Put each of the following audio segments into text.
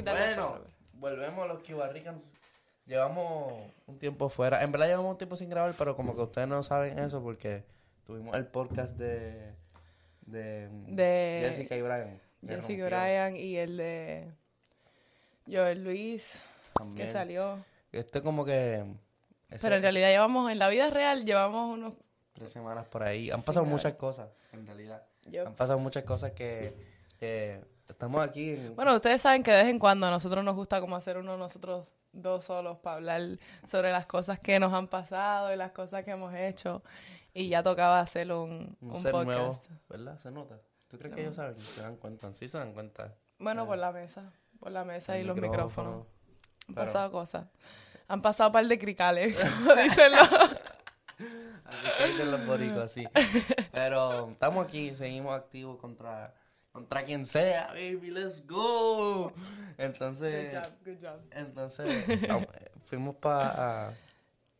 a Bueno, volvemos a los Cuba Ricans. Llevamos un tiempo fuera. En verdad llevamos un tiempo sin grabar, pero como que ustedes no saben eso porque tuvimos el podcast de, de, De Jessica y Brian. Jessica rompió Bryan y el de Joel Luis, que salió. Este como que... ese- Pero en realidad llevamos, en la vida real, llevamos unos... Tres semanas por ahí. Han pasado muchas cosas, en realidad. Han pasado muchas cosas que, que estamos aquí en... Bueno, ustedes saben que de vez en cuando a nosotros nos gusta como hacer uno nosotros dos solos para hablar sobre las cosas que nos han pasado y las cosas que hemos hecho. Y ya tocaba hacer un, un un ser podcast. nuevo, ¿verdad? Se nota. ¿Tú crees que ellos saben? Se dan cuenta. Sí se dan cuenta. Bueno, por la mesa. Por la mesa y los micrófonos. Han pero- pasado cosas. Han pasado un par de cricales, como dicen los... Dicen los boricos, sí. Pero estamos aquí, seguimos activos contra, contra quien sea, baby, let's go. Entonces, Good job, good job. entonces vamos, eh, fuimos para...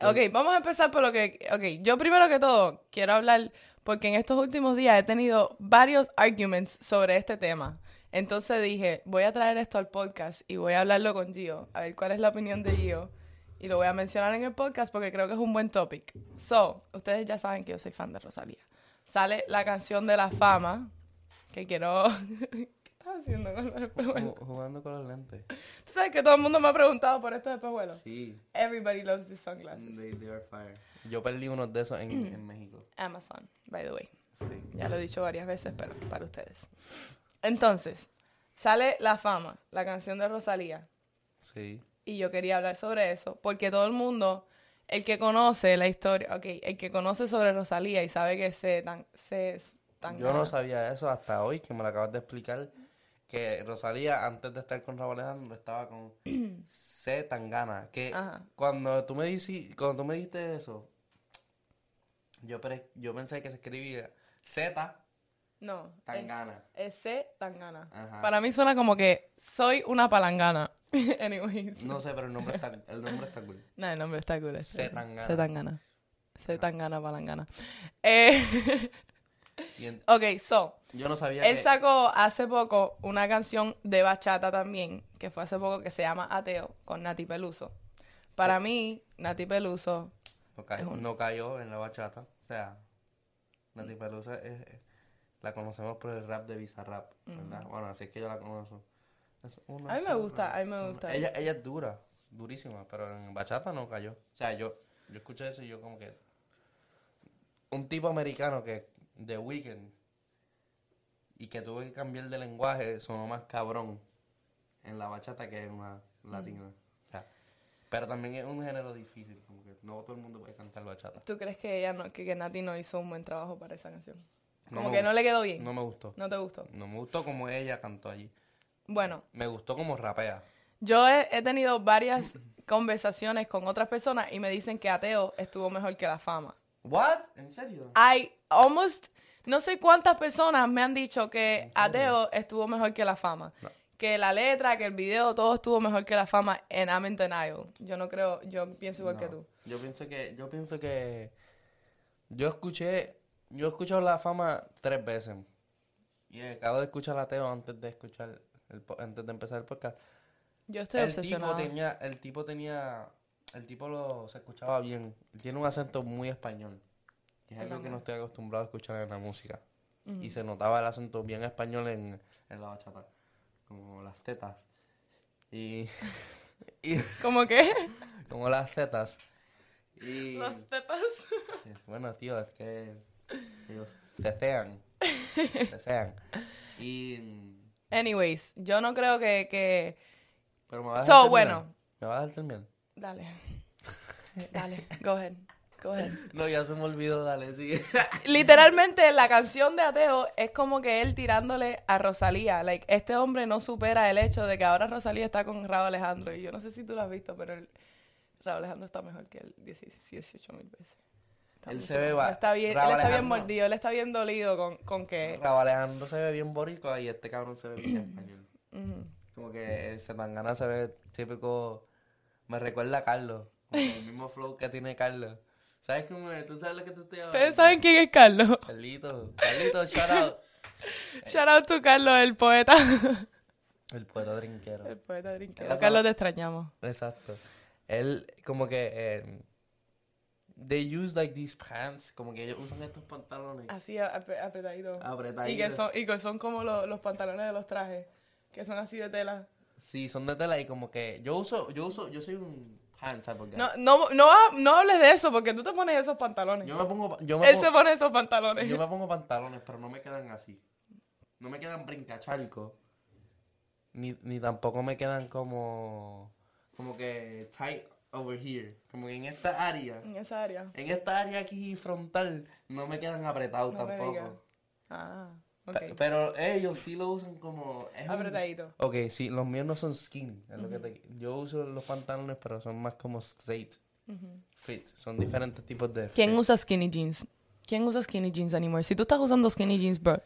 Ok, vamos a empezar por lo que... Ok, yo primero que todo quiero hablar, porque en estos últimos días he tenido varios arguments sobre este tema. Entonces dije, voy a traer esto al podcast y voy a hablarlo con Gio, a ver cuál es la opinión de Gio. Y lo voy a mencionar en el podcast porque creo que es un buen topic. So, ustedes ya saben que yo soy fan de Rosalía. Sale la canción de la fama, que quiero... ¿Qué estás haciendo con los espejuelos? Jugando con los lentes. Tú sabes que todo el mundo me ha preguntado por estos espejuelos. Sí, Everybody loves these sunglasses. they, they are fire. Yo perdí unos de esos en, en México. Amazon, by the way. Sí. Ya lo he dicho varias veces, pero para ustedes. Entonces, sale La Fama, la canción de Rosalía. Sí. Y yo quería hablar sobre eso, porque todo el mundo, el que conoce la historia, ok, el que conoce sobre Rosalía y sabe que se tan, se tan Yo no sabía eso hasta hoy, que me lo acabas de explicar, que Rosalía, antes de estar con Raúl Alejandro, estaba con C. Tangana. Que Ajá. cuando tú me dici- cuando tú me dijiste eso, yo, pre- yo pensé que se escribía Z No, Tangana. es C Tangana. Ajá. Para mí suena como que soy una palangana. Anyways. No sé, pero el nombre está, el nombre está cool. No, el nombre está cool. C. Tangana. C Tangana. C Tangana, palangana. Eh, ok, so. yo no sabía Él que... sacó hace poco una canción de bachata también, que fue hace poco, que se llama Ateo, con Nati Peluso. Para mí, Nati Peluso, No cayó, no cayó en la bachata. O sea, Nati Peluso es, es- la conocemos por el rap de Bizarrap, ¿verdad? Bueno, así es que yo la conozco. Es una A mí me gusta, a mí me gusta Ella, ella es dura, durísima, pero en bachata no cayó. O sea, yo, yo escuché eso y yo como que... Un tipo americano que, de Weekend, y que tuve que cambiar de lenguaje, sonó más cabrón en la bachata que en una latina. O sea, pero también es un género difícil, como que no todo el mundo puede cantar bachata. ¿tú crees que ella no, que, que Nati no hizo un buen trabajo para esa canción? No Como que no le quedó bien. No me gustó. ¿No te gustó? No me gustó como ella cantó allí. Bueno, Me gustó como rapea. yo he, he tenido varias conversaciones con otras personas y me dicen que Ateo estuvo mejor que La Fama. ¿What? ¿En serio? I almost, no sé cuántas personas me han dicho que Ateo estuvo mejor que La Fama. No. Que la letra, que el video, todo estuvo mejor que La Fama en I'm in Denial. Yo no creo, yo pienso igual que tú. Yo pienso que, yo pienso que yo escuché, yo he escuchado la fama tres veces. Y acabo de escuchar a Teo antes de escuchar el, antes de empezar el podcast. Yo estoy el tipo obsesionada. tenía, el tipo tenía, el tipo lo se escuchaba bien. Tiene un acento muy español. Es algo que no estoy acostumbrado a escuchar en la música. Y se notaba el acento bien español en, en la bachata. Como las tetas. Y, y ¿Cómo que? como las tetas. Y Los tetas. bueno, tío, es que ellos desean. desean. Y Anyways, yo no creo que, que... pero me vas a So, terminar? bueno. ¿Me vas a dejar terminar? Dale. Dale, go ahead. Go ahead. No, ya se me olvidó, dale, sigue. Literalmente la canción de Ateo es como que él tirándole a Rosalía. Like, este hombre no supera el hecho de que ahora Rosalía está con Raúl Alejandro. Y yo no sé si tú lo has visto, pero el, Raúl Alejandro está mejor que él 18 mil veces. Está Él se ve va- Está bien, él está bien mordido, él está bien dolido con, con que... Raúl Alejandro se ve bien boricua y este cabrón se ve bien español. Como que ese tangana se ve típico. Me recuerda a Carlos. Como el mismo flow que tiene Carlos. ¿Sabes cómo es? ¿Tú sabes lo que te estoy hablando? ¿Ustedes saben quién es Carlos? Carlito. Carlito, shout out. Shout out to Carlos, el poeta. El poeta drinquero. El poeta hace- Carlos, te extrañamos. Exacto. Él, como que. eh, they use like these pants. Como que ellos usan estos pantalones Así ap- apretadito. apretados. Y que son, y que son como lo- los pantalones de los trajes, que son así de tela. Sí, son de tela y como que. Yo uso. Yo uso. Yo soy un No, no, no, no hables de eso porque tú te pones esos pantalones. Yo me pongo. Yo me Él pongo, se pone esos pantalones. yo me pongo pantalones, pero no me quedan así. No me quedan brincacharcos. Ni, ni tampoco me quedan como. Como que tight over here. Como que en esta área. En esa área. En esta área aquí frontal no me quedan apretados No tampoco. Ah, Pero ellos sí lo usan como... es un- Apretadito. Ok, sí, los míos no son skin. es lo que te- Yo uso los pantalones, pero son más como straight fit. Son diferentes tipos de ¿Quién fit. usa skinny jeans? ¿Quién usa skinny jeans anymore? Si tú estás usando skinny jeans, bro,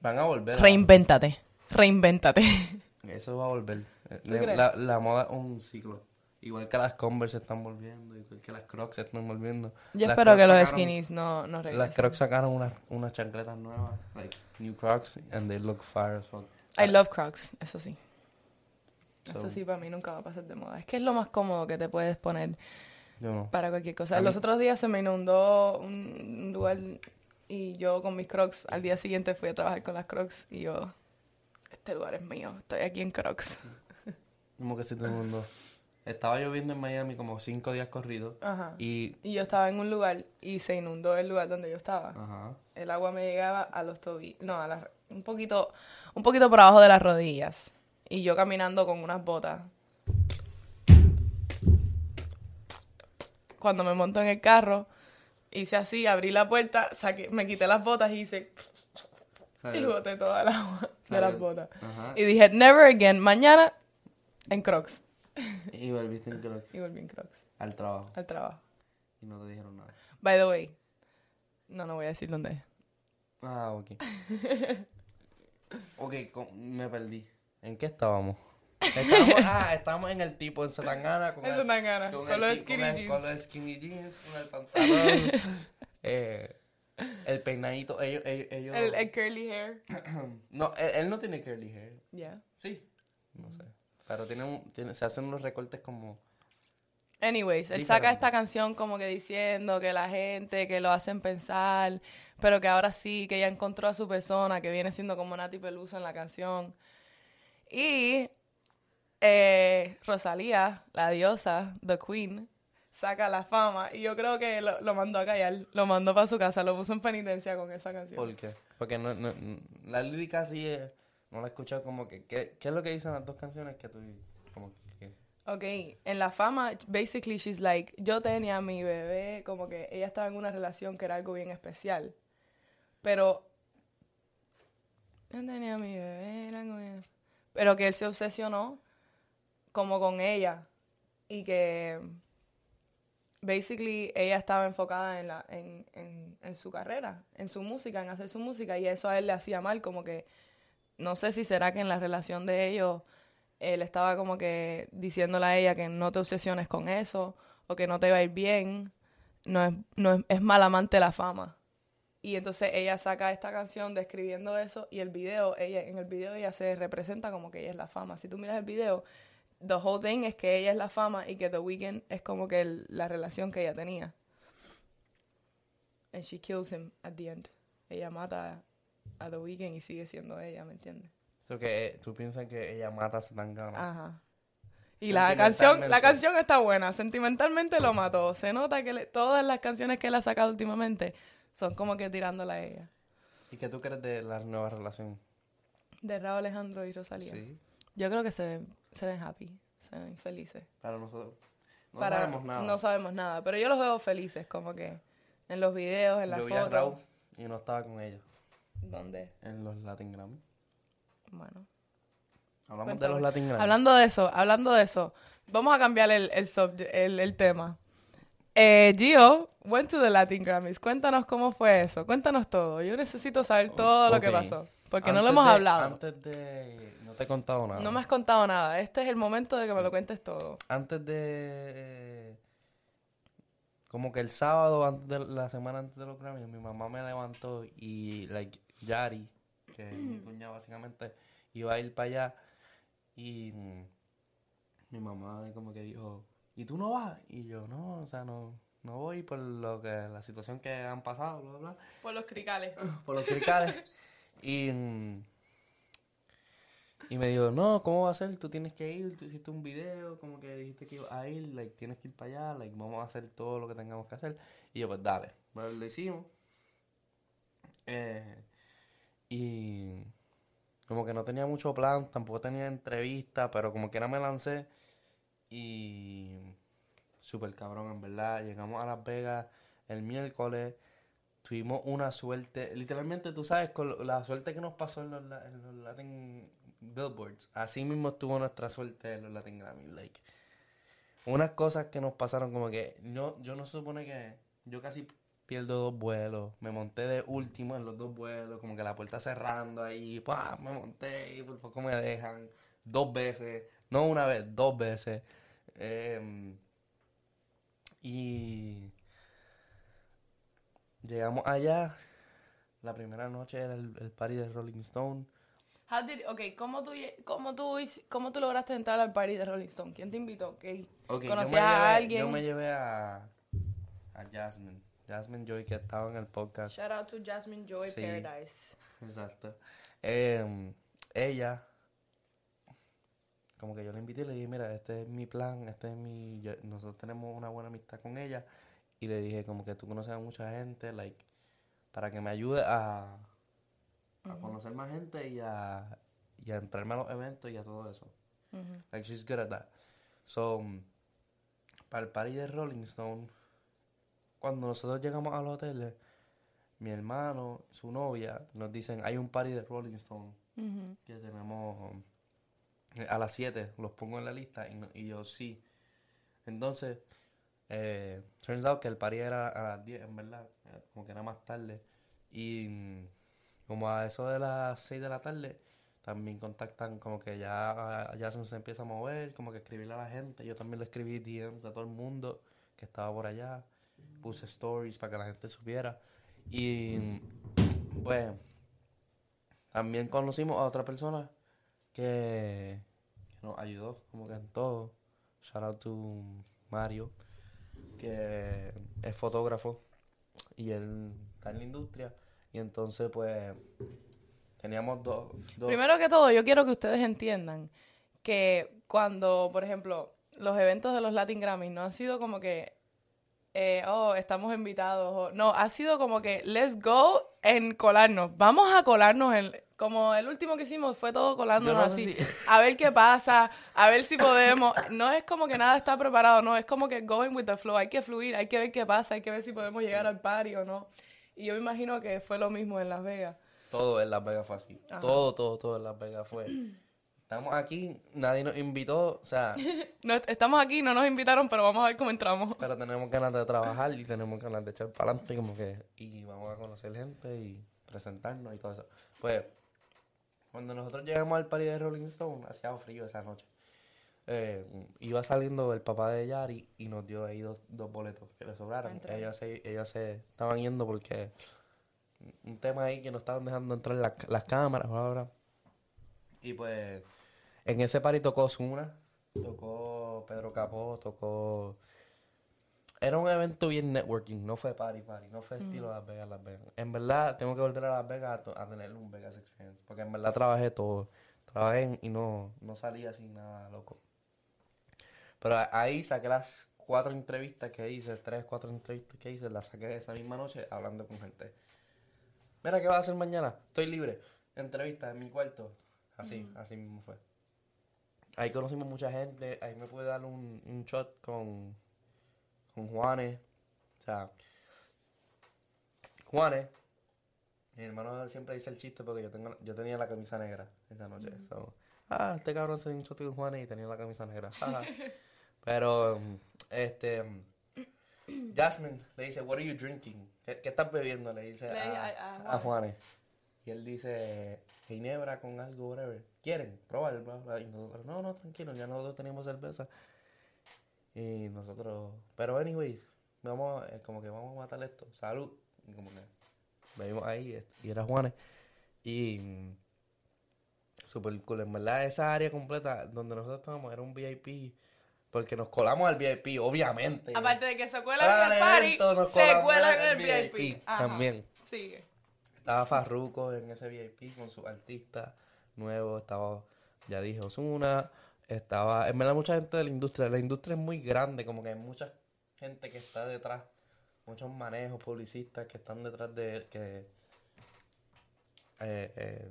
Van a volver. a- reinvéntate. Reinvéntate. Eso va a volver. La, la moda es un ciclo. Igual que las Converse se están volviendo, igual que las Crocs se están volviendo. Yo Las espero que Crocs los sacaron- skinnies no, no Las regresen. Crocs sacaron unas, unas chancletas nuevas, like new Crocs, and they look fire as fuck. I love Crocs, eso sí. Eso So- sí, para mí nunca va a pasar de moda. Es que es lo más cómodo que te puedes poner no. para cualquier cosa. A mí- Los otros días se me inundó un un lugar y yo con mis Crocs, al día siguiente fui a trabajar con las Crocs y yo, este lugar es mío, estoy aquí en Crocs. Como que si todo el mundo. Estaba lloviendo en Miami como cinco días corridos. Ajá. Y. Y yo estaba en un lugar y se inundó el lugar donde yo estaba. Ajá. El agua me llegaba a los tobillos, no, a la- un poquito, un poquito por abajo de las rodillas. Y yo caminando con unas botas. Cuando me monto en el carro, hice así, abrí la puerta, saqué, me quité las botas y hice y boté toda el agua de las botas. Ajá. Y dije, never again, mañana en Crocs. Y volviste en Crocs Y volví en Crocs al trabajo. al trabajo. Y no te dijeron nada. By the way, no, no voy a decir dónde es. Ah, ok. ok, me perdí. ¿En qué estábamos? Estábamos, ah, estábamos en el tipo en Zetangana con, Eso el- dan ganas, con, con el los skinny con el- jeans. con los skinny jeans, con el pantalón, eh, el peinadito. Ellos, ellos, ellos- El, el curly hair. no, él, él no tiene curly hair. Yeah. Sí, no sé. Pero tiene, se hacen unos recortes como... Anyways, él saca esta canción como que diciendo que la gente, que lo hacen pensar, pero que ahora sí, que ya encontró a su persona, que viene siendo como Nati Peluso en la canción. Y eh, Rosalía, la diosa, The Queen, saca la fama y yo creo que lo, lo mandó a callar, lo mandó para su casa, lo puso en penitencia con esa canción. ¿Por qué? Porque no, no, no- la lírica sí es... No la he escuchado como que... ¿qué, ¿Qué es lo que dicen las dos canciones que tú... Como que... Ok, en la fama, basically she's like, yo tenía a mi bebé, como que ella estaba en una relación que era algo bien especial. Pero, yo tenía a mi bebé, era algo bien... Pero que él se obsesionó como con ella y que basically ella estaba enfocada en, la, en, en, en su carrera, en su música, en hacer su música y eso a él le hacía mal, como que no sé si será que en la relación de ellos él estaba como que diciéndole a ella que no te obsesiones con eso o que no te va a ir bien, no es, no es, es mal amante la fama. Y entonces ella saca esta canción describiendo eso y el video, ella, en el video ella se representa como que ella es la fama. Si tú miras el video, the whole thing es que ella es la fama y que The Weeknd es como que el- la relación que ella tenía. And she kills him at the end. Ella mata a, The Weeknd y sigue siendo ella, ¿me entiendes? So que eh, tú piensas que ella mata a Zetangana. Ajá. Y la canción, la canción está buena. Sentimentalmente lo mató. Se nota que le- todas las canciones que él ha sacado últimamente son como que tirándola a ella. ¿Y qué tú crees de la nueva relación? De Raúl Alejandro y Rosalía. Sí. Yo creo que se ven, se ven happy, se ven felices. Para nosotros. No Para- sabemos nada. No sabemos nada, pero yo los veo felices, como que en los videos, en las Yo vi a fotos. Raúl y no estaba con ella ¿Dónde? en los Latin Grammy. Bueno. Hablamos Cuéntame. de los Latin Grammy. Hablando de eso, hablando de eso, vamos a cambiar el, el, subje- el, el tema. Eh, Gio went to the Latin Grammys. Cuéntanos cómo fue eso. Cuéntanos todo. Yo necesito saber todo lo que pasó. Porque no lo hemos de- hablado. Antes de... No te he contado nada. No me has contado nada. Este es el momento de que me lo cuentes todo. Antes de... Como que el sábado, antes de la semana antes de los Grammy, mi mamá me levantó y, like, Yari, que es mi cuñada básicamente, iba a ir para allá y mi mamá como que dijo, ¿y tú no vas? Y yo, no, o sea, no, no voy por lo que, la situación que han pasado, bla, bla, Por los cricales. por los cricales. y, y me dijo, no, ¿cómo va a ser? Tú tienes que ir, tú hiciste un video, como que dijiste que ibas a ir, like, tienes que ir para allá, like, vamos a hacer todo lo que tengamos que hacer. Y yo, pues dale. Bueno, lo hicimos. Eh, y como que no tenía mucho plan, tampoco tenía entrevista, pero como que era me lancé. Y súper cabrón, en verdad. Llegamos a Las Vegas el miércoles. Tuvimos una suerte, literalmente tú sabes, con la suerte que nos pasó en los, Latin Billboards. Así mismo estuvo nuestra suerte en los Latin Grammy. Like, unas cosas que nos pasaron como que no, yo no supone que yo casi pierdo dos vuelos. Me monté de último en los dos vuelos, como que la puerta cerrando ahí, ¡pah! me monté y por poco me dejan dos veces, no una vez, dos veces. Em, y llegamos allá. La primera noche era el, el party de Rolling Stone. How did, ok, ¿cómo tú, cómo, tú, ¿cómo tú lograste entrar al party de Rolling Stone? ¿Quién te invitó? Ok, Ok, yo ¿Conocías a llevé- alguien? Yo me llevé a, a Jasmine. Jasmine Joy, que estaba en el podcast. Shout out to Jasmine Joy Sí. Paradise. Exacto. Em, ella, como que yo la invité y le dije, mira, este es mi plan, este es mi... yo- nosotros tenemos una buena amistad con ella. Y le dije, como que tú conoces a mucha gente, like, para que me ayude a, a conocer más gente y a, y a entrarme a los eventos y a todo eso. Ujú. Like, she's good at that. So, mm, para el party de Rolling Stone, cuando nosotros llegamos al hotel, mi hermano, su novia, nos dicen, hay un party de Rolling Stone que tenemos eh, a las 7, los pongo en la lista y, no- y yo sí. Entonces, eh, turns out que el party era a las 10, en verdad, eh, como que era más tarde. Y mm, como a eso de las 6 de la tarde, también contactan como que ya, ya se empieza a mover, como que escribirle a la gente. Yo también le escribí DMs a todo el mundo que estaba por allá. Puse stories para que la gente supiera. Y pues también conocimos a otra persona que, nos ayudó como que en todo. Shout out to Mario, que es fotógrafo y él está en la industria. Y entonces pues teníamos dos- Primero que todo, yo quiero que ustedes entiendan que cuando, por ejemplo, los eventos de los Latin Grammys no han sido como que, eh, oh, estamos invitados, o- no, ha sido como que, let's go en colarnos, vamos a colarnos en, como el último que hicimos fue todo colándonos no así, si- a ver qué pasa, a ver si podemos, no es como que nada está preparado, no, es como que going with the flow, hay que fluir, hay que ver qué pasa, hay que ver si podemos llegar al party o no, y yo me imagino que fue lo mismo en Las Vegas. Todo en Las Vegas fue así. Ajá. Todo, todo, todo en Las Vegas fue. Estamos aquí, nadie nos invitó, o sea, No, estamos aquí, no nos invitaron, pero vamos a ver cómo entramos. pero tenemos ganas de trabajar y tenemos ganas de echar para adelante como que y vamos a conocer gente y presentarnos y todo eso. Pues cuando nosotros llegamos al party de Rolling Stone, hacía frío esa noche. Eh, iba saliendo el papá de Yari y nos dio ahí dos, dos boletos que le sobraron. entrar. Ellos se, se estaban yendo porque un tema ahí que no estaban dejando entrar la- las cámaras ahora. Y pues en ese party tocó Zuna, tocó Pedro Capó, tocó... Era un evento bien networking, no fue party party, no fue estilo Las Vegas, Las Vegas. En verdad, tengo que volver a Las Vegas a, tener un Vegas Experience, porque en verdad trabajé todo. Trabajé en- y no, no salí así nada loco. Pero ahí saqué las cuatro entrevistas que hice, tres, cuatro entrevistas que hice, las saqué esa misma noche hablando con gente. Mira, ¿qué vas a hacer mañana? Estoy libre. Entrevista en mi cuarto. Así, así mismo fue. Ahí conocimos mucha gente. Ahí me pude dar un, un shot con, con Juanes. O sea, Juanes. Mi hermano siempre dice el chiste porque yo tengo yo tenía la camisa negra esa noche. So, ah, este cabrón se dio un shot con Juanes y tenía la camisa negra. Pero, este... Jasmine le dice, what are you drinking? ¿Qué, qué estás bebiendo? Le dice a- a a Juanes. Y él dice, ginebra con algo, whatever. ¿Quieren? Probar, bla, bla. Y nosotros, no, no, tranquilo, ya nosotros tenemos cerveza. Y nosotros, pero anyway, vamos, eh, como que vamos a matar esto. Salud. Y como que bebimos ahí, este, y era Juanes. Y mm, super cool. En verdad, esa área completa donde nosotros estábamos era un VIP. Porque nos colamos al VIP, obviamente. Aparte de que se cuelan en el party, se cuelan en el VIP. VIP también. Sigue. Estaba Farruko en ese VIP con sus artistas nuevos. Estaba, ya dije, Osuna. Estaba, en verdad, mucha gente de la industria. La industria es muy grande, como que hay mucha gente que está detrás. Muchos manejos, publicistas que están detrás de. que eh, eh,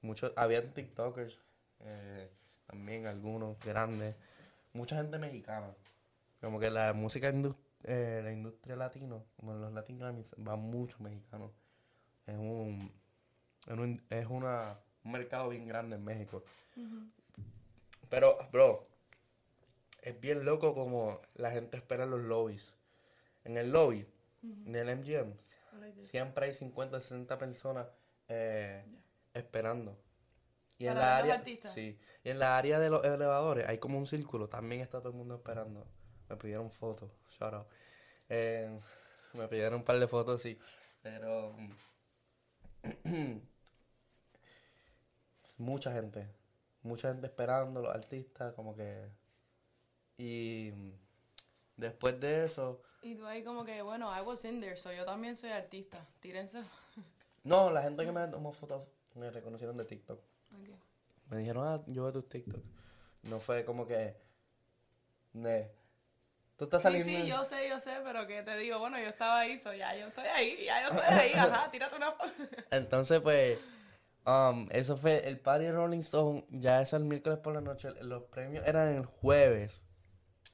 muchos, habían TikTokers, eh, también algunos grandes. Mucha gente mexicana. Como que la música, indus- eh, la industria latino, como los Latin Grammys, va mucho mexicano. Es un, es un, es una, un mercado bien grande en México. Pero, bro, es bien loco como la gente espera en los lobbies. En el lobby del MGM, siempre hay 50, 60 personas eh, esperando. Y en ¿Para la área, artistas? sí, y en la área de los elevadores hay como un círculo, también está todo el mundo esperando. Me pidieron fotos, shout out. Eh, me pidieron un par de fotos, sí, pero mucha gente, mucha gente esperando, los artistas, como que... Y después de eso, Y tú ahí como que, bueno, I was in there, so yo también soy artista. Tírense. no, la gente que me tomó fotos me reconocieron de TikTok. Ok. Me dijeron, ah, yo veo tus TikTok. No fue como que... Ne, tú estás saliendo... sí, yo sé, yo sé, pero que te digo, bueno, yo estaba ahí, so ya yo estoy ahí, ya yo estoy ahí, ajá, tírate una foto. Entonces, pues, um, eso fue el party Rolling Stone. Ya es el miércoles por la noche. Los premios eran el jueves.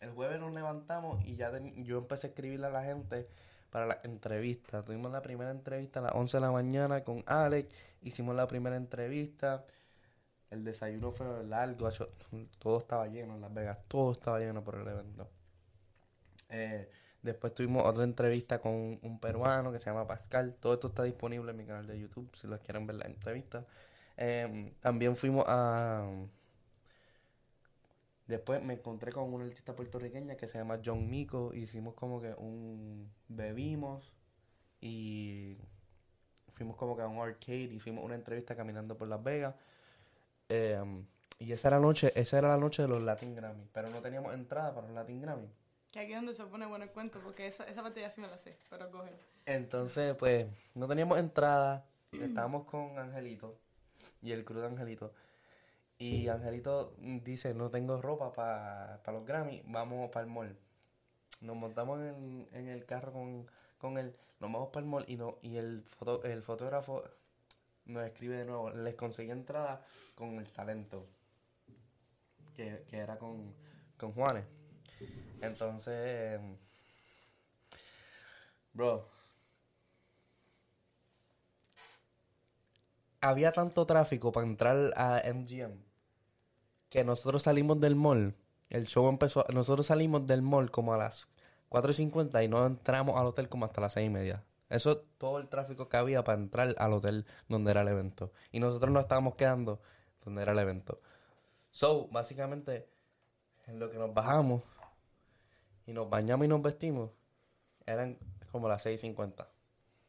El jueves nos levantamos y ya yo empecé a escribirle a la gente para la entrevista. Tuvimos la primera entrevista a las 11 de la mañana con Alex. Hicimos la primera entrevista. El desayuno fue largo. Todo estaba lleno en Las Vegas. Todo estaba lleno por el evento. Eh, después tuvimos otra entrevista con un, peruano que se llama Pascal. Todo esto está disponible en mi canal de YouTube si los quieren ver la entrevista. Em, también fuimos a... Después me encontré con una artista puertorriqueña que se llama John Mico. Hicimos como que un... Bebimos y fuimos como que a un arcade. Hicimos una entrevista caminando por Las Vegas. Em, y esa era la noche, esa era la noche de los Latin Grammy. Pero no teníamos entrada para los Latin Grammy. Que aquí es donde se pone bueno el cuento, porque eso, esa parte ya sí me la sé, pero coge. Entonces, pues, no teníamos entrada. Estábamos con Angelito y el crew de Angelito. Y Angelito dice, no tengo ropa para los Grammy, vamos para el mall. Nos montamos en, en el carro con, con él, nos vamos para el mall y, no, y el, foto, el fotógrafo nos escribe de nuevo, les conseguí entrada con el talento, que, que era con, con Juanes. Entonces, bro, había tanto tráfico para entrar a MGM que nosotros salimos del mall. El show empezó, nosotros salimos del mall como a las 4 y 50 y no entramos al hotel como hasta las 6 y media. Eso es todo el tráfico que había para entrar al hotel donde era el evento. Y nosotros nos estábamos quedando donde era el evento. So, básicamente, en lo que nos bajamos y nos bañamos y nos vestimos, eran como las 6.50.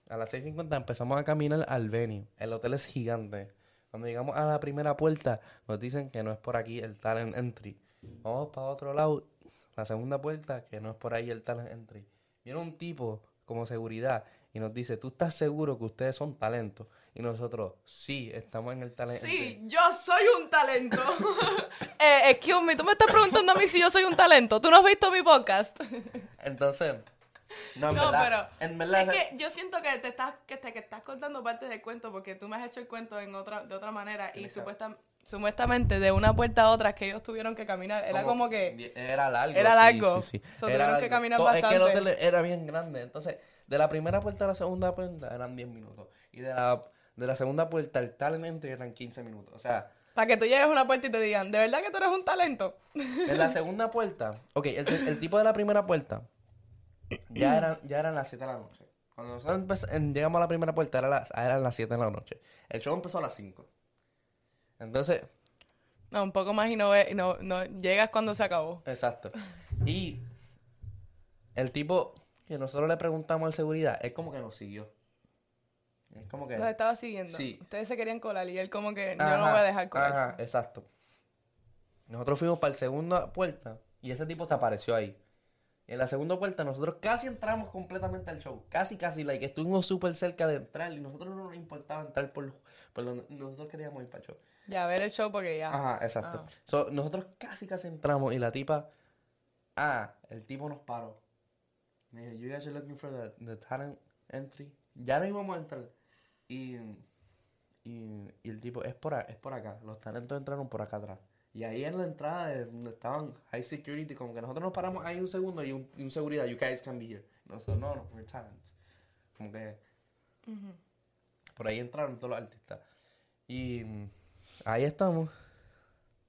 A las 6.50 empezamos a caminar al venue. El hotel es gigante. Cuando llegamos a la primera puerta, nos dicen que no es por aquí el talent entry. Vamos para otro lado, la segunda puerta, que no es por ahí el talent entry. Viene un tipo como seguridad y nos dice, ¿tú estás seguro que ustedes son talentos? Y nosotros, sí, estamos en el talent entry. Sí, yo soy un talento. eh, excuse me, tú me estás preguntando a mí si yo soy un talento. ¿Tú no has visto mi podcast? Entonces, no, en No, verdad, pero en verdad, es que yo siento que te estás que te que estás contando parte del cuento porque tú me has hecho el cuento en otra de otra manera y Exacto. Supuesta- supuestamente de una puerta a otra que ellos tuvieron que caminar era como que Era largo. Era largo. Sí, sí. So, Era tuvieron que caminar To- Es que el bastante. hotel era bien grande. Entonces, de la primera puerta a la segunda puerta eran 10 minutos. Y de la, de la segunda puerta al talent entry eran 15 minutos. O sea, para que tú llegues a una puerta y te digan, ¿de verdad que tú eres un talento? en la segunda puerta, ok, el, el tipo de la primera puerta ya eran, ya eran las 7 de la noche. Cuando nosotros llegamos a la primera puerta era las, eran las 7 de la noche. El show empezó a las 5. Entonces, No, un poco más y no, ve- no, no llegas cuando se acabó. Exacto. Y el tipo que nosotros le preguntamos al seguridad, es como que nos siguió. Es como que... Los estaba siguiendo. Sí. Ustedes se querían colar y él como que yo Ajá, no voy a dejar colarse. Ajá, exacto. Nosotros fuimos para la segunda puerta y ese tipo se apareció ahí. En la segunda puerta nosotros casi entramos completamente al show. Casi, casi, like, estuvimos súper cerca de entrar y nosotros no nos importaba entrar por, por donde nosotros queríamos ir para el show. Ya, ver el show porque ya. Ajá, exacto. Ah. So, nosotros casi, casi entramos y la tipa... Ah, el tipo nos paró. Me dijo, you guys are looking for the, the talent entry. Ya no íbamos a entrar. Y, y, y el tipo, es por, a- es por acá. Los talentos entraron por acá atrás. Y ahí en la entrada de donde estaban high security, como que nosotros nos paramos ahí un segundo y un, y un seguridad, you guys can be here. Nosotros, no, no, we're talent. Como que por ahí entraron todos los artistas. Y ahí estamos.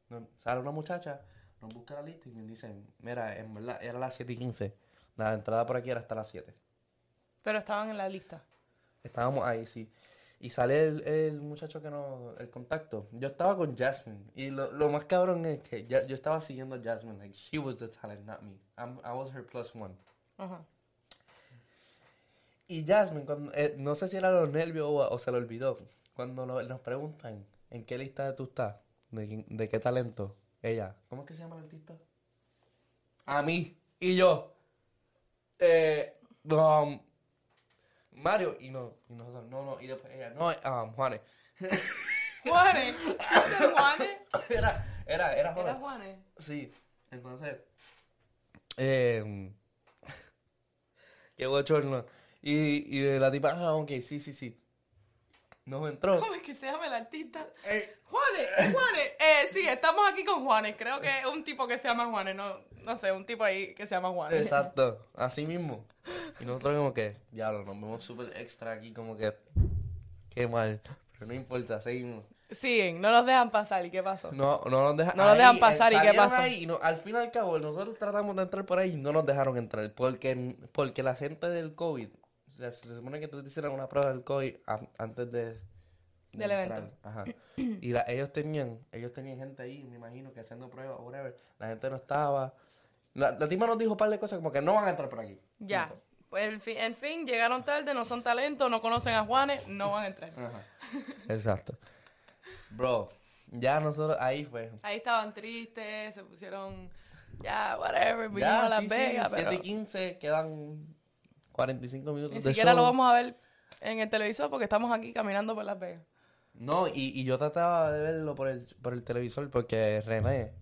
Nos- Sale una muchacha, nos busca la lista y me dicen, mira, en verdad era las 7 y 15. La entrada por aquí era hasta las 7. Pero estaban en la lista. Estábamos ahí, sí. Y sale el, el muchacho que nos, el contacto. Yo estaba con Jasmine. Y lo, lo más cabrón es que ya- yo estaba siguiendo a Jasmine. Like, she was the talent, not me. I'm- I was her plus one. Ajá. Y Jasmine, cuando, eh, no sé si era los nervios o, o se lo olvidó, cuando lo- nos preguntan en qué lista tú estás, de, de qué talento, ella, ¿cómo es que se llama el artista? A mí, y yo, eh, um, Mario, y no, y nosotros, no, no, y después ella, no, um, Juanes. Juanes. ¿Viste Juanes? era, era, era ¿Era Juanes. Juanes? Sí, entonces, eh, qué bochorno. Y, y de la tipa, ah, ok, sí, sí, sí. Nos entró. ¿Cómo es que se llama el artista? Eh, Juanes, Juanes. Eh, sí, estamos aquí con Juanes. Creo que es un tipo que se llama Juanes. No, no sé, un tipo ahí que se llama Juanes. exacto, así mismo. Y nosotros como que, diablo, nos vemos súper extra aquí, como que, qué mal. Pero no importa, seguimos. Siguen, no los dejan pasar. ¿Y qué pasó? No, no nos dejan No nos dejan pasar, ¿y qué pasó? ahí y no- al fin y al cabo, nosotros tratamos de entrar por ahí y no nos dejaron entrar. Porque, porque la gente del COVID, se supone que tú te hicieran una prueba del COVID an- antes de, de Del entrar. evento. Ajá. Y la- ellos tenían, ellos tenían gente ahí, me imagino, que haciendo pruebas o whatever. La gente no estaba. La, la tipa nos dijo un par de cosas como que no van a entrar por aquí. Ya. Punto. Pues en fin, en fin, llegaron tarde, no son talentos, no conocen a Juanes, no van a entrar. Ajá. Exacto. Bro, ya nosotros ahí fue. Ahí estaban tristes, se pusieron, ya, whatever, vinimos Ya, a Las sí, sí, Vegas, 7 pero y 15, quedan 45 minutos ni de siquiera lo vamos a ver en el televisor porque estamos aquí caminando por Las Vegas. No, y, y yo trataba de verlo por el, por el televisor porque René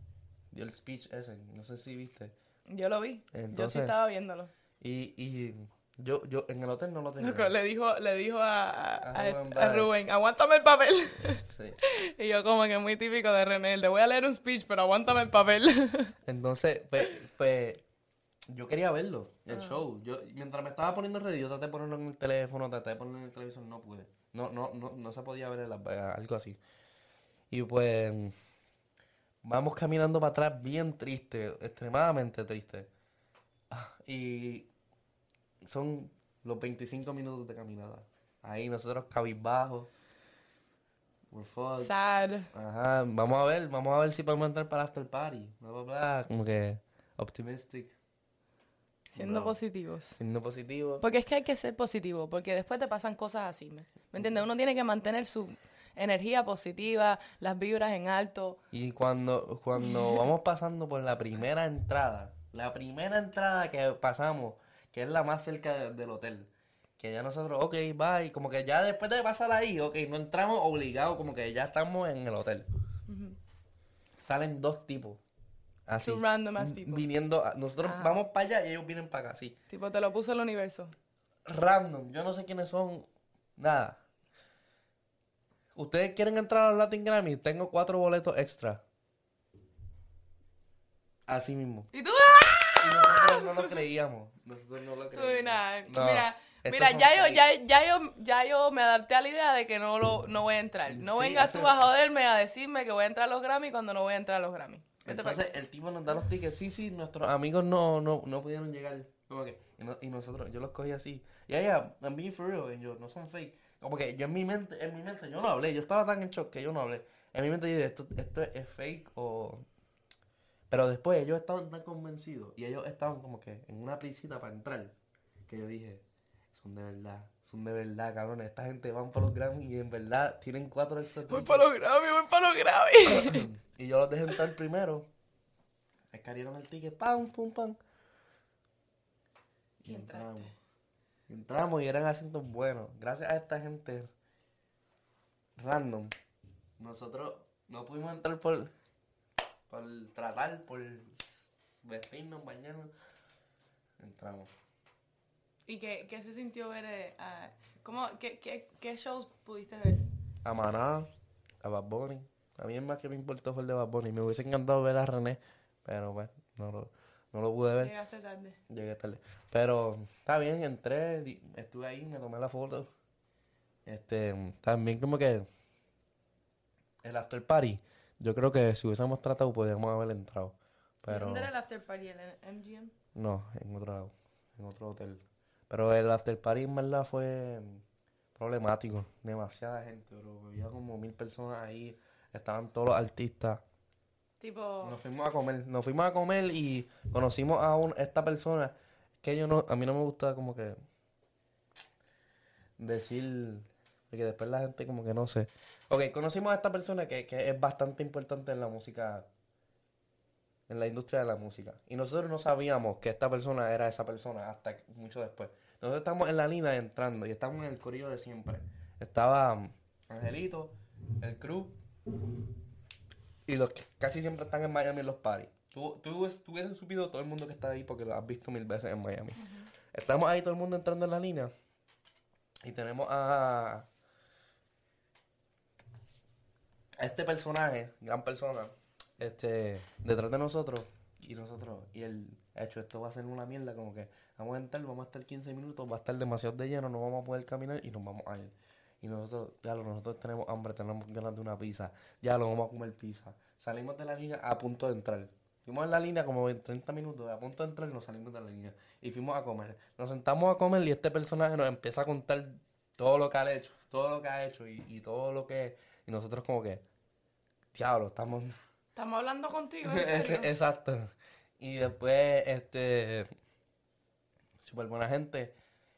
dio el speech ese, no sé si viste. Yo lo vi, yo sí estaba viéndolo. Y, y yo, yo en el hotel no lo tenía. Le dijo, le dijo a, a, A a- Rubén a Blades. Rubén, aguántame el papel. Sí. y yo como que muy típico de René, le voy a leer un speech, pero aguántame el papel. Entonces, pues, pues, yo quería verlo, el show. Yo, mientras me estaba poniendo ready, yo traté de ponerlo en el teléfono, traté de ponerlo en el televisor, no pude. No, no, no, no se podía ver en Las Vegas, algo así. Y pues, vamos caminando para atrás bien triste, extremadamente triste. Ah, Y son los 25 minutos de caminada. Ahí nosotros cabizbajos. We're fucked. Sad. Ajá, vamos a ver, vamos a ver si podemos entrar para after party. Bla, bla, bla. Como que optimistic, Siendo positivos. siendo positivo. Porque es que hay que ser positivo, porque después te pasan cosas así, ¿me, ¿me entiendes? Uno tiene que mantener su energía positiva, las vibras en alto. Y cuando, cuando vamos pasando por la primera entrada, la primera entrada que pasamos, que es la más cerca de- del hotel, que ya nosotros, ok, bye, como que ya después de pasar ahí, ok, no entramos obligados, como que ya estamos en el hotel. Salen dos tipos. Así. Two random ass people. Viniendo, a- nosotros vamos para allá y ellos vienen para acá, así. Tipo, te lo puso el universo. random. Yo no sé quiénes son. Nada. ¿Ustedes quieren entrar a los Latin Grammy? Tengo cuatro boletos extra. Así mismo. Y tú, ¡ah! Y nosotros no lo creíamos. Nosotros no lo creíamos. nada, No, mira, mira, ya yo, ya, ya yo, ya yo me adapté a la idea de que no lo, no voy a entrar. No Sí, vengas tú a joderme a decirme que voy a entrar a los Grammy cuando no voy a entrar a los Grammy. Entonces el tipo nos da los tickets. Sí, sí, nuestros amigos no, no, no pudieron llegar. Como que, y, no- y nosotros, yo los cogí así. Y ella, I'm being for real. Y yo, no son fake. Como que yo en mi mente, en mi mente, yo no hablé. Yo estaba tan en shock que yo no hablé. En mi mente yo dije, esto, esto es fake o... Pero después ellos estaban tan convencidos y ellos estaban como que en una prisita para entrar. Que yo dije, Son de verdad. Son de verdad, cabrón. Esta gente van para los Grammy y en verdad tienen cuatro extra Voy para los Grammy, voy para los Grammy. y yo los dejé entrar primero. Escarieron el ticket, pam, pum, pam. Y entramos. Y entramos y eran asientos buenos. Gracias a esta gente random, nosotros no pudimos entrar por, por tratar, por vestirnos, bañarnos. Entramos. ¿Y qué, qué se sintió ver? eh, a- ¿cómo, qué, qué, ¿Qué shows pudiste ver? A Maná, a Bad Bunny. A mí el más que me importó fue el de Bad Bunny. Me hubiese encantado ver a René, pero pues no lo, no lo pude ver. Llegaste tarde. Llegué tarde. Pero está bien, entré, estuve ahí, me tomé la foto. Este, también como que el after party, yo creo que si hubiésemos tratado podríamos haber entrado. Pero ¿Dónde era el after party? ¿En el MGM? no, en otro lado, en otro hotel. Pero el after party en verdad fue problemático, demasiada gente, bro. Había como mil personas ahí, estaban todos los artistas. Tipo, Nos fuimos a comer, nos fuimos a comer y conocimos a un, esta persona que yo no, a mí no me gusta como que decir, porque después la gente como que no sé. Ok, conocimos a esta persona que, que es bastante importante en la música, en la industria de la música. Y nosotros no sabíamos que esta persona era esa persona hasta mucho después. Nosotros estamos en la línea entrando y estamos en el corillo de siempre. Estaba um, Angelito, el crew, y los que casi siempre están en Miami en los parties. Tú, tú, tú hubieses subido todo el mundo que está ahí porque lo has visto mil veces en Miami. Estamos ahí todo el mundo entrando en la línea. Y tenemos a, a este personaje, gran persona, este, detrás de nosotros. Y nosotros, y el hecho, esto va a ser una mierda, como que vamos a entrar, vamos a estar 15 minutos, va a estar demasiado de lleno, no vamos a poder caminar y nos vamos a ir. Y nosotros, ya lo, nosotros tenemos hambre, tenemos ganas de una pizza, ya lo vamos a comer pizza. Salimos de la línea a punto de entrar. Fuimos en la línea como en 30 minutos, a punto de entrar y nos salimos de la línea. Y fuimos a comer. Nos sentamos a comer y este personaje nos empieza a contar todo lo que ha hecho, todo lo que ha hecho y, y todo lo que... Y nosotros como que, diablo, estamos... ¿estamos hablando contigo? ¿En Ese- serio? Exacto. Y después, este, súper buena gente.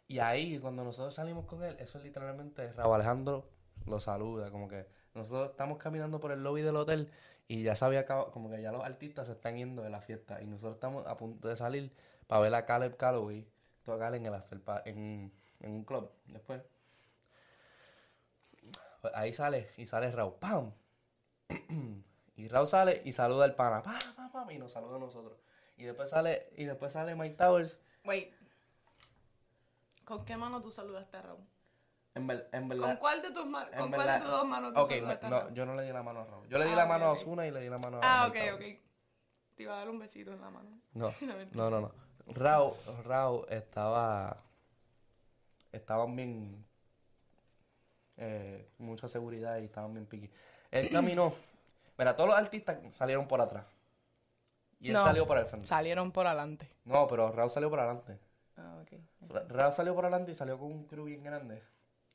Y ahí, cuando nosotros salimos con él, eso es literalmente, Raúl Alejandro lo saluda, como que nosotros estamos caminando por el lobby del hotel y ya acabado, como que ya los artistas se están yendo de la fiesta y nosotros estamos a punto de salir para ver a Caleb Calloway tocar en el after en, en un club. Después, pues ahí sale, y sale Raúl, ¡pam! Y Raúl sale y saluda al pana. Y nos saluda a nosotros. Y después sale, y después sale Mike Towers. Wait. ¿Con qué mano tú saludaste a Raúl? En, ver- en ¿Con verdad. cuál de tus manos? ¿Con cuál de tus dos manos tú Ok, saludaste a no, Raúl? yo no le di la mano a Raúl. Yo le di Ah, la ok, mano a ok. Osuna y le di la mano a Ah, ok, Mike ok. Towers. Te iba a dar un besito en la mano. No, no, no, no. Raúl, Raúl estaba. Estaban bien. Eh, mucha seguridad y estaban bien piqui. Él caminó. Mira, todos los artistas salieron por atrás. Y él No. salió por el frente. Salieron por adelante. No, pero Raúl salió por adelante. Ah, ok. Ra- Raúl salió por adelante y salió con un crew bien grande.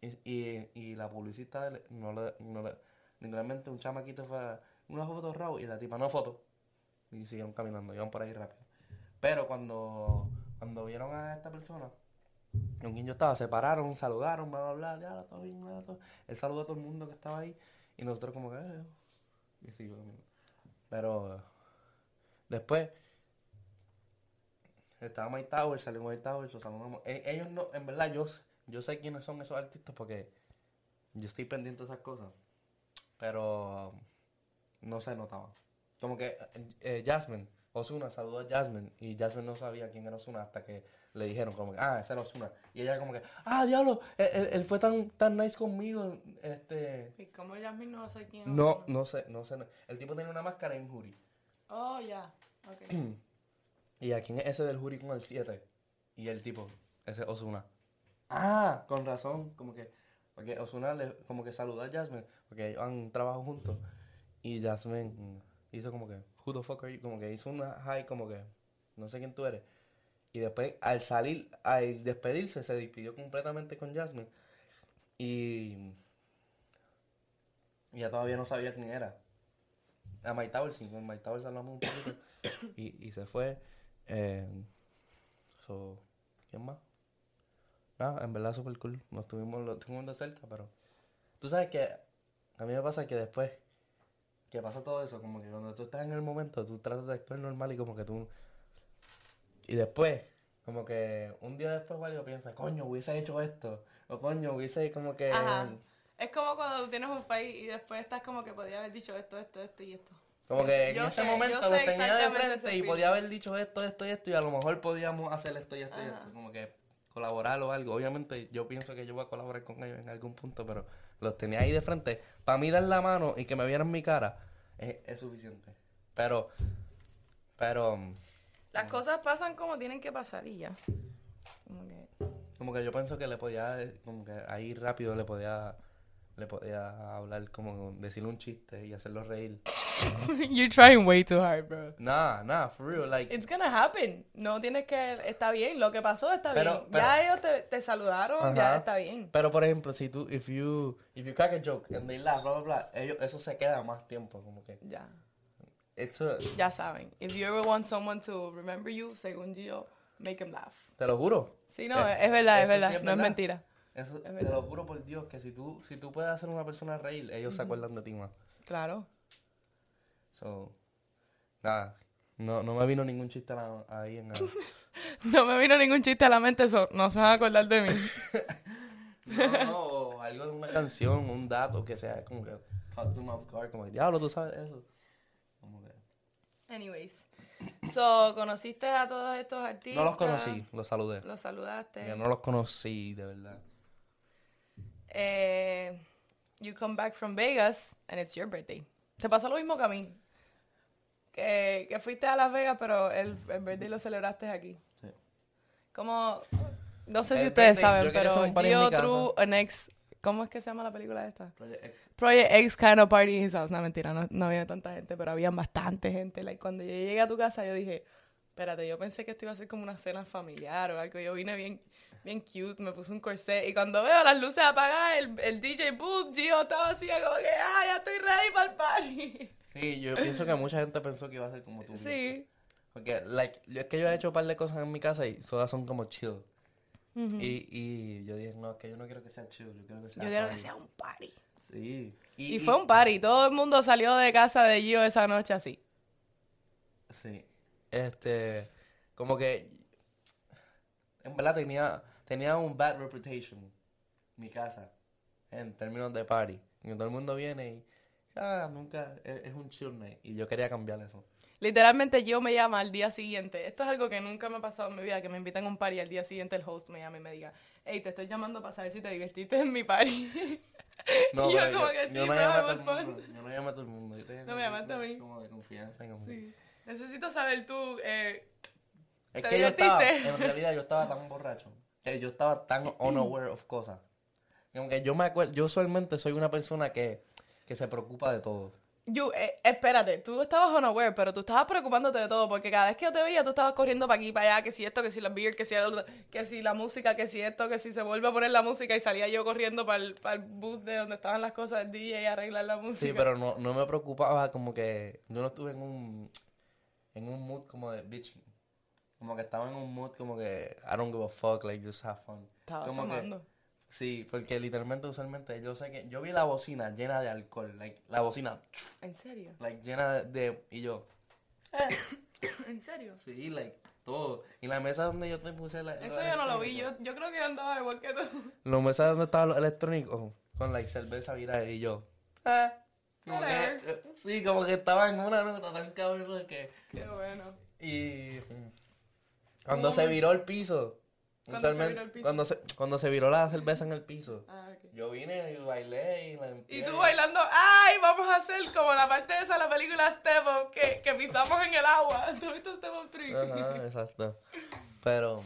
Y, y, y la publicista de no le, no le- literalmente un chamaquito fue a, una foto Raúl y la tipa no foto. Y siguieron caminando, iban por ahí rápido. Pero cuando, cuando vieron a esta persona, con quien yo estaba, se pararon, saludaron, bla, bla, bla, ya, todo bien, bla, todo. Él saludó a todo el mundo que estaba ahí y nosotros como que, eh, y caminando. Pero después estaba Mike Towers, salió Mike Towers, lo saludamos. E- ellos no, en verdad, yo, yo sé quiénes son esos artistas porque yo estoy pendiente de esas cosas. Pero no se notaba. Como que eh, Jasmine, Osuna saludó a Jasmine y Jasmine no sabía quién era Osuna hasta que le dijeron como que, ah, ese era Osuna. Y ella como que, ah, diablo, él, él- él fue tan, tan nice conmigo. Este, ¿Y cómo Jasmine no ser quién es no, no sé, no sé. El tipo tenía una máscara un jury. Oh, ya. Ok. ¿Y a quién es ese del jury con el 7? Y el tipo, ese es Osuna. Ah, con razón, como que, porque Osuna le, como que saludó a Jasmine, porque ellos han trabajado juntos. Y Jasmine hizo como que, who the fuck? Como que hizo una high, como que, no sé quién tú eres. Y después, al salir, al despedirse, se despidió completamente con Jasmine. Y, ya todavía no sabía quién era. A Mike Towers, sí, con Mike Towers hablamos un poquito. y, y se fue. Eh, so, ¿Quién más? Ah, en verdad súper cool. Nos estuvimos, lo estuvimos de cerca, pero... Tú sabes que a mí me pasa que después que pasa todo eso, como que cuando tú estás en el momento, tú tratas de actuar normal y como que tú... Y después, como que un día después algo piensa, coño, hubiese hecho esto. O coño, hubiese como que... Ajá. Es como cuando tú tienes un fight y después estás como que podía haber dicho esto, esto, esto y esto. Como que en Yo ese sé, momento lo tenía de frente y podía haber dicho esto, esto y esto y a lo mejor podíamos hacer esto y esto y esto. Como que colaborar o algo. Obviamente yo pienso que yo voy a colaborar con ellos en algún punto, pero los tenía ahí de frente. Para mí dar la mano y que me vieran mi cara es, es suficiente. Pero, pero, Las cosas pasan como tienen que pasar y ya. Como que... como que yo pienso que le podía, como que ahí rápido le podía, le podía hablar, como decirle un chiste y hacerlo reír. You're trying way too hard, bro. Nah, nah, for real, like... It's gonna happen. No tienes que... Está bien, lo que pasó está Pero- bien. pero- ya ellos te, te saludaron, ya Ajá. está bien. Pero por ejemplo, si tú, if you, if you crack a joke and they laugh, blah, blah, blah, ellos, eso se queda más tiempo, como que. Ya. It's a- Ya saben. If you ever want someone to remember you, según yo, make them laugh. te lo juro. Sí, no, Eh, es verdad, es eso sí verdad. es no es verdad. mentira. Eso, te lo juro por Dios, que si tú, si tú puedes hacer a una persona reír, ellos se acuerdan de ti más. Claro. So, nada, no, no me vino ningún chiste a la- ahí en el- No me vino ningún chiste a la mente, eso. No se van a acordar de mí. No, no, algo de una canción, un dato que sea como que caught them off guard, como que, diablo, tú sabes eso. Como que- Anyways. So, ¿conociste a todos estos artistas? No los conocí, los saludé. Los saludaste. Yo no los conocí, de verdad. Eh, you come back from Vegas and it's your birthday. Te pasó lo mismo que a mí. Que, que fuiste a Las Vegas, pero el, el birthday lo celebraste aquí. Sí. Como, no sé si El ustedes birthday, saben, yo pero casa. threw an ex, ¿cómo es que se llama la película esta? Project X. Project X kind of party in his house. No, mentira, no, no había tanta gente, pero había bastante gente. Like, cuando yo llegué a tu casa, yo dije, espérate, yo pensé que esto iba a ser como una cena familiar o algo. Yo vine bien, bien cute, me puse un corset. Y cuando veo las luces apagadas, el, el DJ booth, Gio estaba así como que, ah, ya estoy ready para el party. Sí, yo pienso que mucha gente pensó que iba a ser como tú. Sí. Porque, like, yo- es que yo he hecho un par de cosas en mi casa y todas son como chill. y, y yo dije, no, es que yo no quiero que sea chill, yo quiero que sea Yo quiero que party". sea un party. Sí. Y, fue un party. Todo el mundo salió de casa de Gio esa noche así. Sí. Este, como que, en verdad tenía, tenía un bad reputation, mi casa, en términos de party. Y todo el mundo viene y, ah, nunca, es, es un chill night. Y yo quería cambiar eso. Literalmente yo me llama al día siguiente. Esto es algo que nunca me ha pasado en mi vida, que me invitan a un party y al día siguiente el host me llama y me diga, hey, te estoy llamando para saber si te divertiste en mi party. No, Y yo como que sí, yo no pero a todo el mundo. Yo no llamé a todo el mundo. Yo tenía No me llamaste a mí. Como de confianza. como- Sí. Necesito saber tú, eh, Es ¿Te que yo estaba, divertiste? en realidad yo estaba tan borracho, que yo estaba tan unaware of cosas. Como que yo me acuerdo, yo usualmente soy una persona que, que se preocupa de todo. you, eh, espérate, tú estabas unaware, pero tú estabas preocupándote de todo, porque cada vez que yo te veía, tú estabas corriendo para aquí, para allá, que si esto, que si la beer, que si, el- que si la música, que si esto, que si se vuelve a poner la música, y salía yo corriendo para el, para el booth de donde estaban las cosas del DJ y arreglar la música. Sí, pero no, no me preocupaba como que yo no estuve en un en un mood como de bitching. Como que estaba en un mood como que I don't give a fuck, like just have fun. Estabas como que- tomando. sí, porque literalmente usualmente yo sé que yo vi la bocina llena de alcohol, like la bocina ¿En serio? like llena de, y yo ¿En serio? Sí, like, todo. Y la mesa donde yo te puse la... Eso yo no lo vi, yo, yo creo que yo andaba igual que tú. La mesa donde estaban los electrónicos, con like cerveza viral y yo... Ah, como que, eh, sí, como que estaba en una nota tan cabrón que... Qué bueno. Y... Cuando ¿Cómo se viró el piso... ¿Cuándo se viró el piso? Cuando se, cuando se viró la cerveza en el piso. Ah. Yo vine y bailé y la Y tú bailando, ¡ay! Vamos a hacer como la parte esa de la película Step Up, que, que pisamos en el agua. ¿Tú viste Step Up 3? Ajá, exacto. Pero,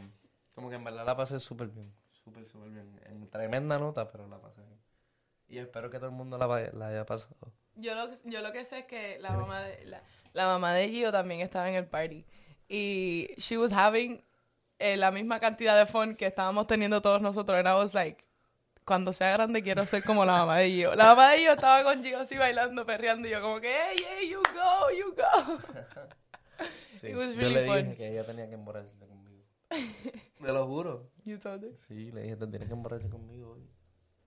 como que en verdad la pasé súper bien. Súper, súper bien. En tremenda nota, pero la pasé bien. Y espero que todo el mundo la, haya pasado. Yo lo, que- yo lo que sé es que la mamá de la, la mamá de Gio también estaba en el party. Y she was having eh, la misma cantidad de fun que estábamos teniendo todos nosotros. And I was like, cuando sea grande quiero ser como la mamá de Gio. La mamá de Gio estaba con Gio así bailando, perreando. Y yo como que, hey, hey, you go, you go. Sí. It was Yo really le fun. dije que ella tenía que emborracharse conmigo. Te lo juro. You told her? Sí, le dije, te tienes que emborrachar conmigo hoy.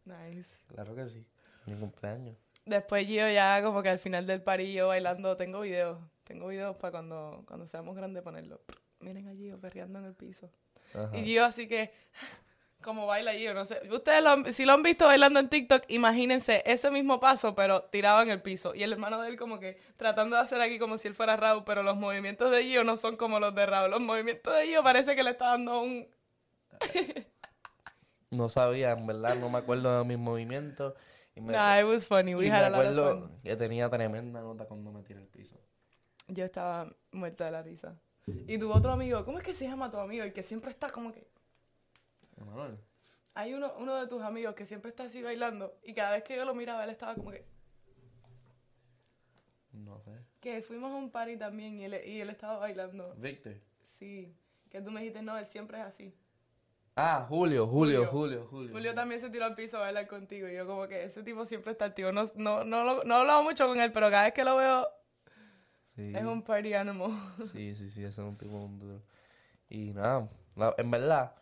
Nice. Claro que sí. Mi cumpleaños. Después yo ya como que al final del parillo bailando, tengo videos. Tengo videos para cuando, cuando seamos grandes ponerlo. Miren allí, perreando en el piso. Ajá. Y yo así que, como baila Gio, no sé. Ustedes lo han- si lo han visto bailando en TikTok, imagínense ese mismo paso, pero tirado en el piso. Y el hermano de él como que tratando de hacer aquí como si él fuera Raúl, pero los movimientos de Gio no son como los de Raúl. Los movimientos de Gio parece que le está dando un... No sabía, en verdad, no me acuerdo de mis movimientos. Y me, Nah, it was funny. We y me had a lot of acuerdo fun. que tenía tremenda nota cuando me tiré el piso. Yo estaba muerta de la risa. Y tu otro amigo, ¿cómo es que se llama tu amigo? El que siempre está como que... Emanuel. Hay uno, uno de tus amigos que siempre está así bailando y cada vez que yo lo miraba él estaba como que... No sé. Que fuimos a un party también y él, y él estaba bailando. Víctor. Sí, que tú me dijiste, no, él siempre es así. Ah, Julio, Julio, Julio. Julio, Julio. También se tiró al piso a bailar contigo y yo como que ese tipo siempre está activo. No, no, no, no he hablado mucho con él, pero cada vez que lo veo Sí. es un party animal. Sí, sí, sí, ese es un tipo duro. Y nada, la- en verdad,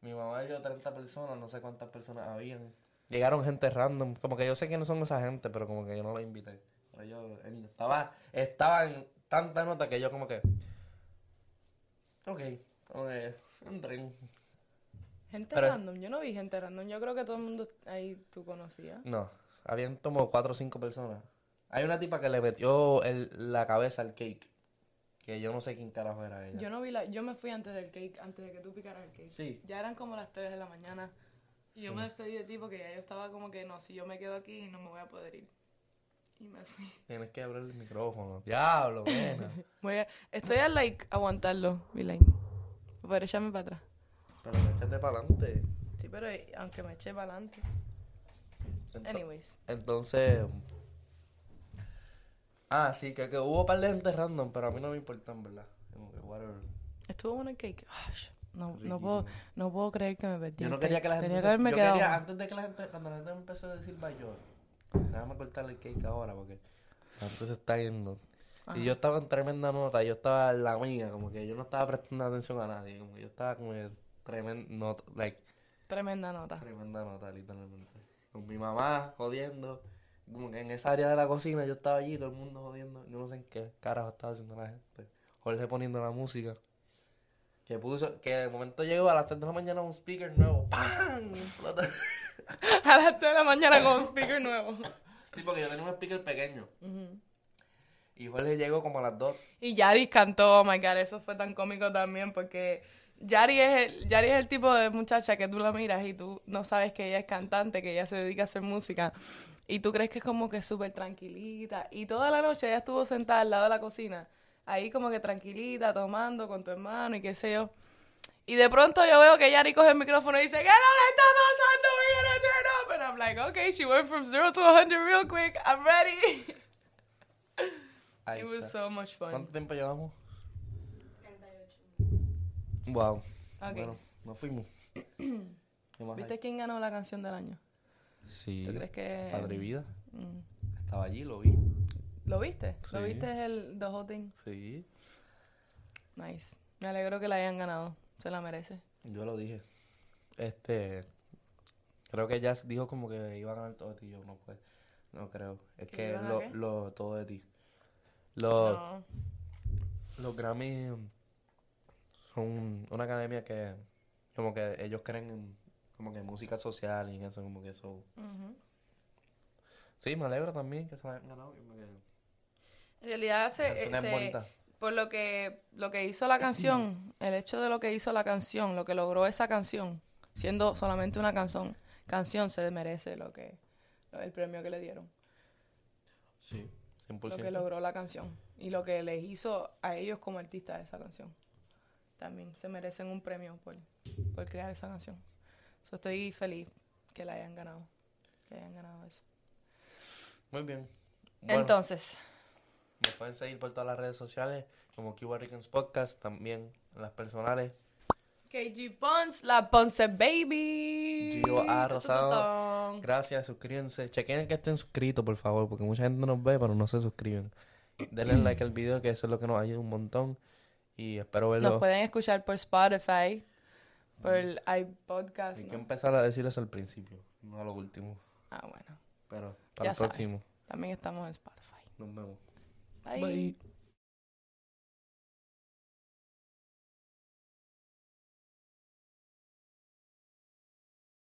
mi mamá dio 30 personas, no sé cuántas personas habían. Llegaron gente random, como que yo sé quiénes son esa gente, pero como que yo no la invité. Pero yo en- estaba, estaba en tanta nota que yo como que... Ok, ok. Gente Pero es- random, yo no vi gente random. Yo creo que todo el mundo ahí tú conocías. No, habían como 4 o 5 personas. Hay una tipa que le metió el- la cabeza al cake, que yo no sé quién carajo era ella. Yo no vi la, yo me fui antes del cake, antes de que tú picaras el cake. Sí. Ya eran como las 3 de la mañana. Y yo me despedí de ti porque ya yo estaba como que no, si yo me quedo aquí no me voy a poder ir. Y me fui. Tienes que abrir el micrófono. Diablo, buena. Voy a, estoy a like aguantarlo, Vilain. Pero echarme para atrás. Pero échate para adelante. Sí, pero eh, aunque me eche para adelante. Anyways. Entonces. Ah, sí, que, que hubo un par de gente random, pero a mí no me importa, en verdad. Como que, whatever. Estuvo bueno el cake. Ay, no, no, puedo, no puedo creer que me perdí. Yo no quería que la gente. Tenía se- que haberme yo quedado. quería, antes de que la gente, cuando la gente empezó a decir bayor, déjame cortarle el cake ahora porque se está yendo. Y yo estaba en tremenda nota, yo estaba en la mía, como que yo no estaba prestando atención a nadie, como que yo estaba como en tremenda nota, like, Tremenda nota. tremenda nota, literalmente. Con mi mamá jodiendo, como que en esa área de la cocina yo estaba allí, todo el mundo jodiendo, yo no sé en qué carajo estaba haciendo la gente. Jorge poniendo la música. Que puso, que de momento llegó a las 3 de la mañana un speaker nuevo, ¡pam! A las 3 de la mañana con un speaker nuevo. Sí, porque yo tenía un speaker pequeño. Ujú. Y Jorge llegó como a las 2. Y Yari cantó, oh my god, eso fue tan cómico también porque Yari es, el, Yari es el tipo de muchacha que tú la miras y tú no sabes que ella es cantante, que ella se dedica a hacer música y tú crees que es como que súper tranquilita y toda la noche ella estuvo sentada al lado de la cocina, ahí como que tranquilita, tomando con tu hermano y qué sé yo. Y de pronto yo veo que Yari coge el micrófono y dice, ¿qué es lo que está pasando? We're gonna turn up. And I'm like, okay, she went from zero to 100 real quick. I'm ready. Ahí It was so much fun. ¿Cuánto tiempo llevamos? Wow. Ok. Bueno, nos fuimos. ¿Qué más ¿Viste quién ganó la canción del año? Sí. ¿Tú crees que...? Padre Vida. Mm. Estaba allí, lo vi. ¿Lo viste? ¿Lo Sí. viste el the whole thing? Sí. Nice. Me alegro que la hayan ganado. Se la merece. Yo lo dije. Este. Creo que Jazz dijo como que iba a ganar todo de ti. Yo no pues. No creo. Es ¿Que lo, qué? lo, todo de ti. Los, No. los Grammy son una academia que como que ellos creen en como que música social y en eso como que eso. Sí, me alegro también que se la hayan ganado. En realidad, se, eh, se- por lo que, lo que hizo la canción, el hecho de lo que hizo la canción, lo que logró esa canción, siendo solamente una canción, canción se merece lo que el premio que le dieron. Sí, lo que 100%. logró la canción y lo que les hizo a ellos como artistas de esa canción. También se merecen un premio por, por crear esa canción. So, estoy feliz que la hayan ganado. Que hayan ganado eso. Muy bien. Bueno, Entonces, me pueden seguir por todas las redes sociales como Cuba Ricans Podcast, también las personales. KG Pons, la Ponce Baby. Gio A. Rosado. Gracias, suscríbanse. Chequen que estén suscritos, por favor, porque mucha gente nos ve, pero no se suscriben. Denle like al video, que eso es lo que nos ayuda un montón. Y espero verlo. Nos pueden escuchar por Spotify, por el iPodcast. Hay que ¿no? empezar a decir eso al principio, no a lo último. Ah, bueno. Pero para Ya el próximo. También estamos en Spotify. Nos vemos. Bye. Bye.